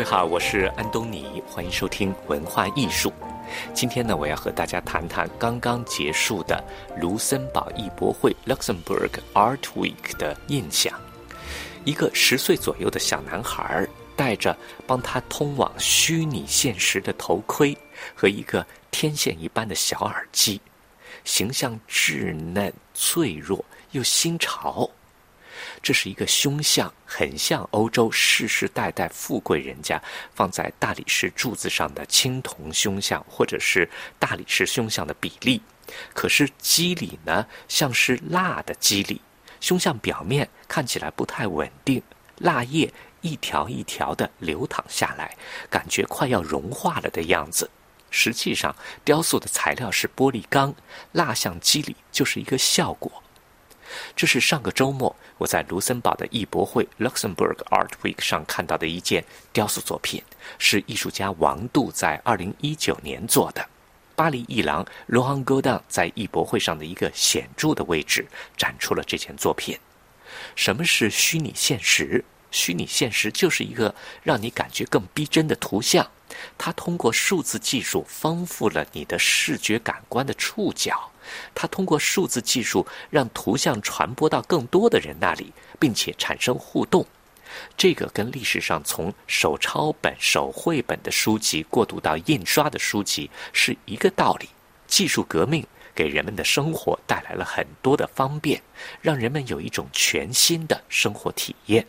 位好，我是安东尼，欢迎收听文化艺术。今天呢，我要和大家谈谈刚刚结束的卢森堡艺博会 （Luxembourg Art Week） 的印象。一个十岁左右的小男孩戴着帮他通往虚拟现实的头盔和一个天线一般的小耳机，形象稚嫩、脆弱又新潮。这是一个胸像，很像欧洲世世代代富贵人家放在大理石柱子上的青铜胸像，或者是大理石胸像的比例。可是肌理呢，像是蜡的肌理，胸像表面看起来不太稳定，蜡液一条一条的流淌下来，感觉快要融化了的样子。实际上，雕塑的材料是玻璃钢，蜡像肌理就是一个效果。这是上个周末我在卢森堡的艺博会 （Luxembourg Art Week） 上看到的一件雕塑作品，是艺术家王杜在2019年做的。巴黎艺廊 Laurent Godin 在艺博会上的一个显著的位置展出了这件作品。什么是虚拟现实？虚拟现实就是一个让你感觉更逼真的图像，它通过数字技术丰富了你的视觉感官的触角。它通过数字技术让图像传播到更多的人那里，并且产生互动。这个跟历史上从手抄本、手绘本的书籍过渡到印刷的书籍是一个道理。技术革命给人们的生活带来了很多的方便，让人们有一种全新的生活体验。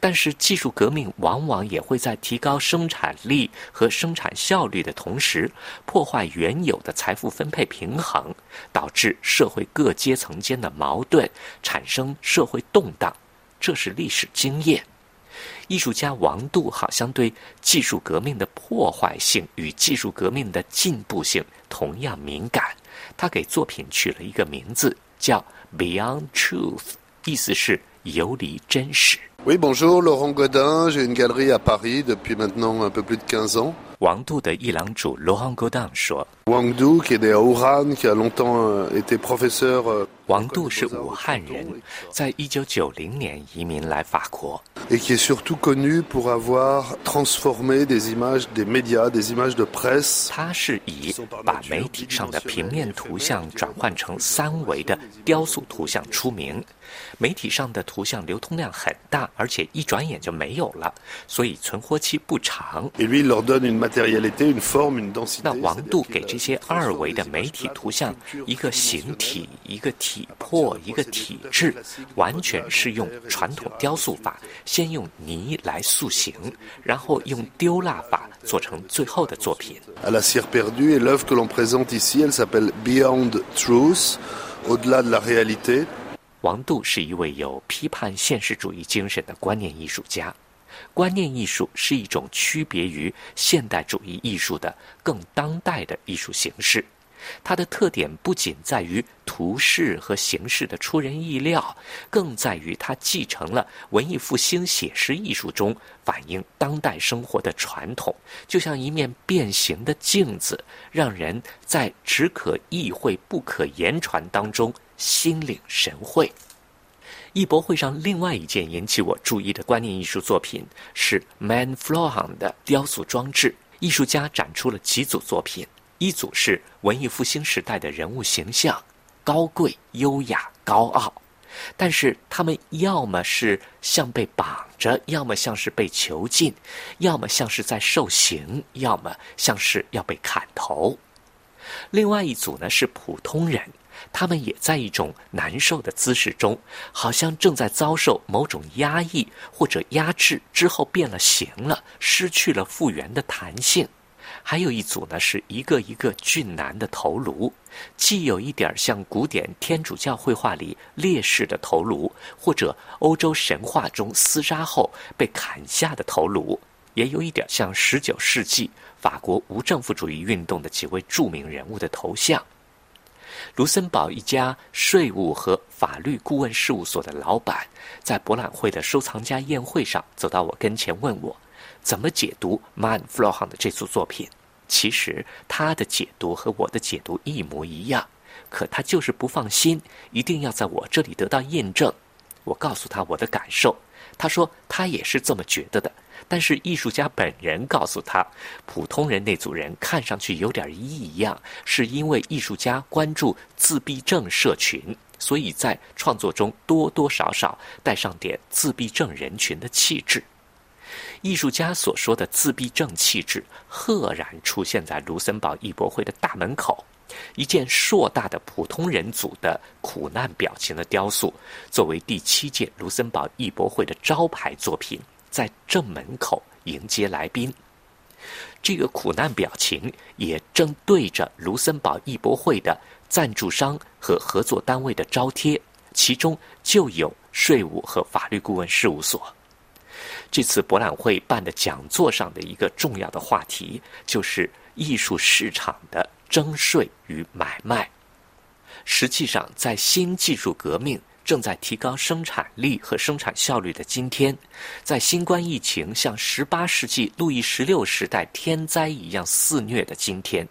但是，技术革命往往也会在提高生产力和生产效率的同时，破坏原有的财富分配平衡，导致社会各阶层间的矛盾，产生社会动荡。这是历史经验。艺术家王杜好像对技术革命的破坏性与技术革命的进步性同样敏感。他给作品取了一个名字，叫 “Beyond Truth”，意思是游离真实。Oui, bonjour, Laurent Godin. J'ai une galerie à Paris depuis maintenant un peu plus de 15 ans. 王杜的艺廊主 Laurent Godin 说：“Wang Du qui est né à Wuhan, qui a longtemps été professeur. 王杜是武汉人，在一九九零年移民来法国。Et qui est surtout connu pour avoir transformé des images des médias, des images de presse. 他是以把媒体上的平面图像转换成三维的雕塑图像出名。媒体上的图像流通量很大，而且一转眼就没有了，所以存活期不长。那王杜给这些二维的媒体图像一个形体，一个体魄，一个体质，完全是用传统雕塑法，先用泥来塑形，然后用丢蜡法做成最后的作品。王杜是一位有批判现实主义精神的观念艺术家。观念艺术是一种区别于现代主义艺术的更当代的艺术形式。它的特点不仅在于图式和形式的出人意料，更在于它继承了文艺复兴写实艺术中反映当代生活的传统，就像一面变形的镜子，让人在只可意会不可言传当中心领神会。艺博会上另外一件引起我注意的观念艺术作品是 Man Flohan 的雕塑装置。艺术家展出了几组作品，一组是文艺复兴时代的人物形象，高贵、优雅、高傲，但是他们要么是像被绑着，要么像是被囚禁，要么像是在受刑，要么像是要被砍头。另外一组呢是普通人。他们也在一种难受的姿势中，好像正在遭受某种压抑或者压制之后变了形了，失去了复原的弹性。还有一组呢，是一个一个俊男的头颅，既有一点像古典天主教绘画里烈士的头颅，或者欧洲神话中厮杀后被砍下的头颅，也有一点像十九世纪法国无政府主义运动的几位著名人物的头像。卢森堡一家税务和法律顾问事务所的老板，在博览会的收藏家宴会上走到我跟前，问我怎么解读 Manfred 的这组作品。其实他的解读和我的解读一模一样，可他就是不放心，一定要在我这里得到验证。我告诉他我的感受，他说他也是这么觉得的，但是艺术家本人告诉他，普通人那组人看上去有点异样，是因为艺术家关注自闭症社群，所以在创作中多多少少带上点自闭症人群的气质。艺术家所说的自闭症气质，赫然出现在卢森堡艺博会的大门口。一件硕大的普通人组的苦难表情的雕塑，作为第七届卢森堡艺博会的招牌作品，在正门口迎接来宾。这个苦难表情也正对着卢森堡艺博会的赞助商和合作单位的招贴，其中就有税务和法律顾问事务所。这次博览会办的讲座上的一个重要的话题，就是艺术市场的征税与买卖。实际上，在新技术革命正在提高生产力和生产效率的今天，在新冠疫情像十八世纪路易十六时代天灾一样肆虐的今天。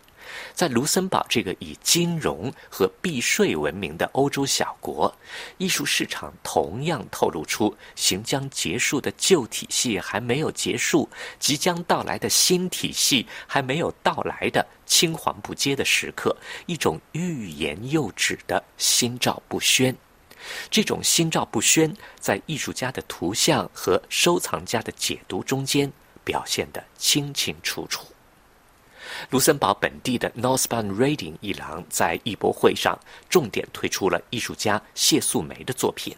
在卢森堡这个以金融和避税闻名的欧洲小国，艺术市场同样透露出行将结束的旧体系还没有结束，即将到来的新体系还没有到来的青黄不接的时刻，一种欲言又止的心照不宣。这种心照不宣，在艺术家的图像和收藏家的解读中间表现得清清楚楚。卢森堡本地的 Northbound Reading 一廊在艺博会上重点推出了艺术家谢素梅的作品。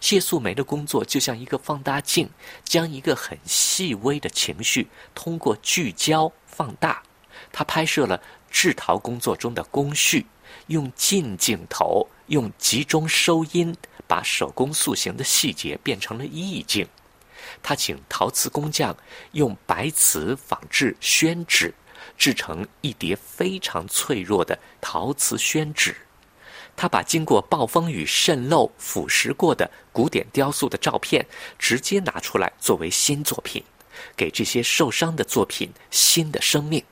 谢素梅的工作就像一个放大镜，将一个很细微的情绪通过聚焦放大。他拍摄了制陶工作中的工序，用近镜头、用集中收音，把手工塑形的细节变成了意境。他请陶瓷工匠用白瓷仿制宣纸。制成一叠非常脆弱的陶瓷宣纸，他把经过暴风雨渗漏腐蚀过的古典雕塑的照片直接拿出来作为新作品，给这些受伤的作品新的生命。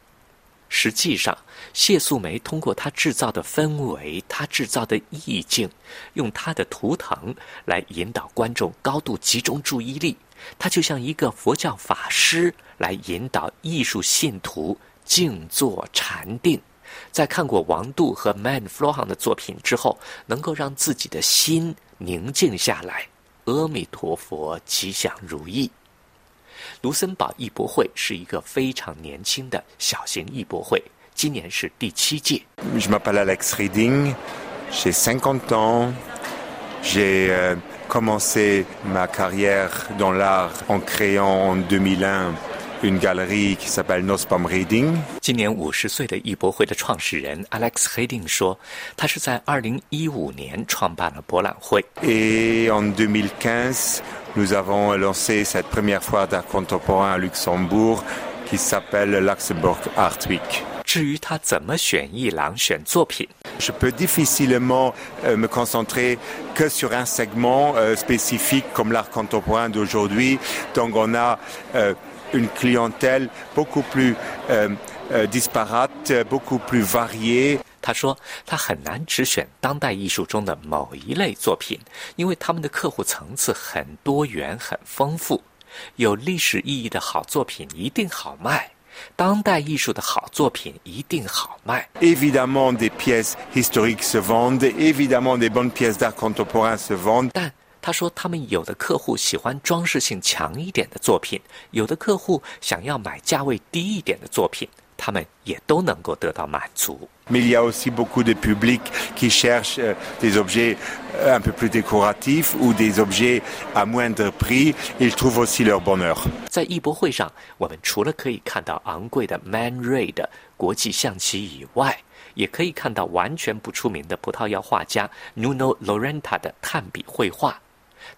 实际上，谢素梅通过他制造的氛围，他制造的意境，用他的图腾来引导观众高度集中注意力。他就像一个佛教法师来引导艺术信徒。静坐禅定，在看过王杜和 Man Flohan 的作品之后，能够让自己的心宁静下来。阿弥陀佛，吉祥如意。卢森堡艺博会是一个非常年轻的小型艺博会，今年是第七届。Je m'appelle Alex Reading, j'ai cinquante ans. J'ai commencé ma carrière dans l'art en créant en 2001. une galerie qui s'appelle Nospom Reading。今年五十岁的艺博会的创始人 Alex Reading 说，他是在二零一五年创办了博览会。Et en 2015, nous avons lancé cette première foire d'art contemporain à Luxembourg qui s'appelle Luxembourg Art Week. 至于他怎么选艺廊、选作品，je peux difficilement me concentrer que sur un segment spécifique comme l'art contemporain d'aujourd'hui. Donc on a une clientèle beaucoup plus disparate, beaucoup plus variée. 他说：“他很难只选当代艺术中的某一类作品，因为他们的客户层次很多元、很丰富。有历史意义的好作品一定好卖，当代艺术的好作品一定好卖。Évidemment, des pièces historiques se vendent. Évidemment, des bonnes pièces d'art contemporain se vendent. 但他说，他们有的客户喜欢装饰性强一点的作品，有的客户想要买价位低一点的作品，他们也都能够得到满足。Mais il y a aussi beaucoup de public qui cherche des objets un peu plus décoratifs ou des objets à moindre prix. Ils trouvent aussi leur bonheur. 在艺博会上，我们除了可以看到昂贵的 Man Ray 的国际象棋以外，也可以看到完全不出名的葡萄牙画家 Nuno Lorenta 的炭笔绘画。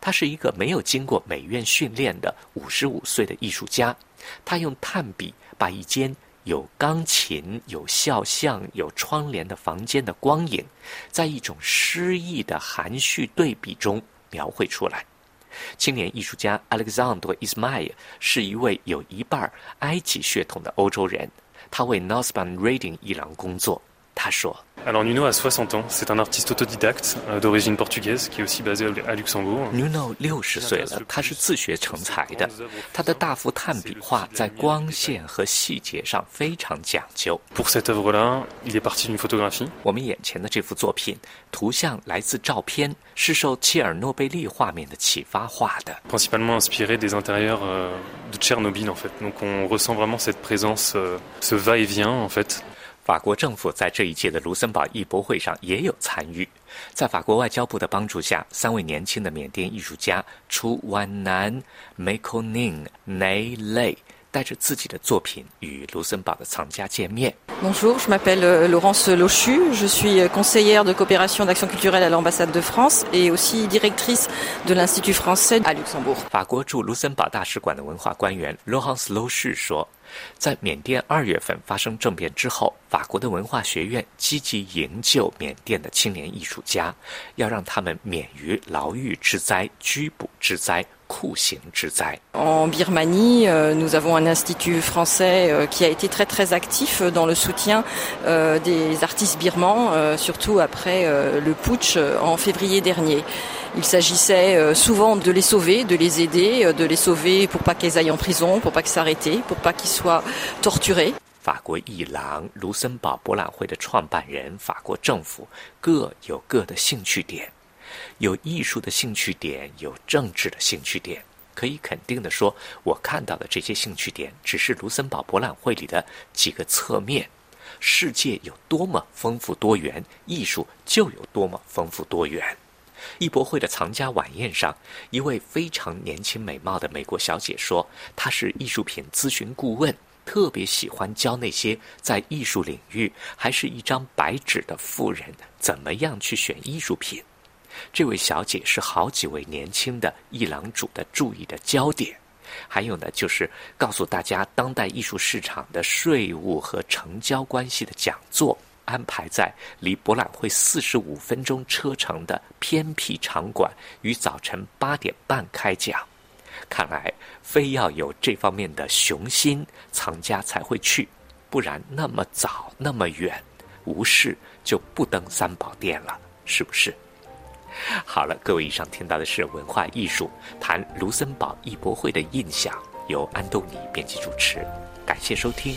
他是一个没有经过美院训练的五十五岁的艺术家，他用炭笔把一间有钢琴、有肖像、有窗帘的房间的光影，在一种诗意的含蓄对比中描绘出来。青年艺术家 Alexander Ismail 是一位有一半埃及血统的欧洲人，他为 Northbound Reading 一廊工作。他说。Alors Nuno a 60 ans, c'est un artiste autodidacte d'origine portugaise qui est aussi basé à Luxembourg. Nuno 六十岁了，他是自学成才的。他的大幅炭笔画在光线和细节上非常讲究。Pour cette œuvre-là, il est parti d'une photographie. 我们眼前的这幅作品，图像来自照片，是受切尔诺贝利画面的启发画的。Principalement inspiré des intérieurs de Tchernobyl en fait. Donc on ressent vraiment cette présence, ce va-et-vient en fait. 法国政府在这一届的卢森堡艺博会上也有参与，在法国外交部的帮助下，三位年轻的缅甸艺术家楚万南、梅科宁、内雷带着自己的作品与卢森堡的藏家见面。Bonjour, je m'appelle Laurence Lochu, je suis conseillère de coopération d'action culturelle à l'ambassade de France et aussi directrice de l'institut français à Luxembourg。法国驻卢森堡大使馆的文化官员 Laurence Lochu 说。在缅甸二月份发生政变之后，法国的文化学院积极营救缅甸的青年艺术家，要让他们免于牢狱之灾、拘捕之灾、酷刑之灾。En Birmanie, nous avons un institut français qui a été très très actif dans le soutien des artistes birmans, surtout après le putsch en février dernier. Il s'agissait souvent de les sauver, de les aider, de les sauver pour pas qu'ils aillent en prison, pour pas qu'ils s'arrêtent, pour pas qu'ils 法国艺廊卢森堡博览会的创办人、法国政府各有各的兴趣点，有艺术的兴趣点，有政治的兴趣点。可以肯定的说，我看到的这些兴趣点只是卢森堡博览会里的几个侧面。世界有多么丰富多元，艺术就有多么丰富多元。艺博会的藏家晚宴上，一位非常年轻美貌的美国小姐说：“她是艺术品咨询顾问，特别喜欢教那些在艺术领域还是一张白纸的富人怎么样去选艺术品。”这位小姐是好几位年轻的艺廊主的注意的焦点。还有呢，就是告诉大家当代艺术市场的税务和成交关系的讲座。安排在离博览会四十五分钟车程的偏僻场馆，于早晨八点半开讲。看来非要有这方面的雄心，藏家才会去，不然那么早那么远，无事就不登三宝殿了，是不是？好了，各位，以上听到的是文化艺术谈卢森堡艺博会的印象，由安东尼编辑主持，感谢收听。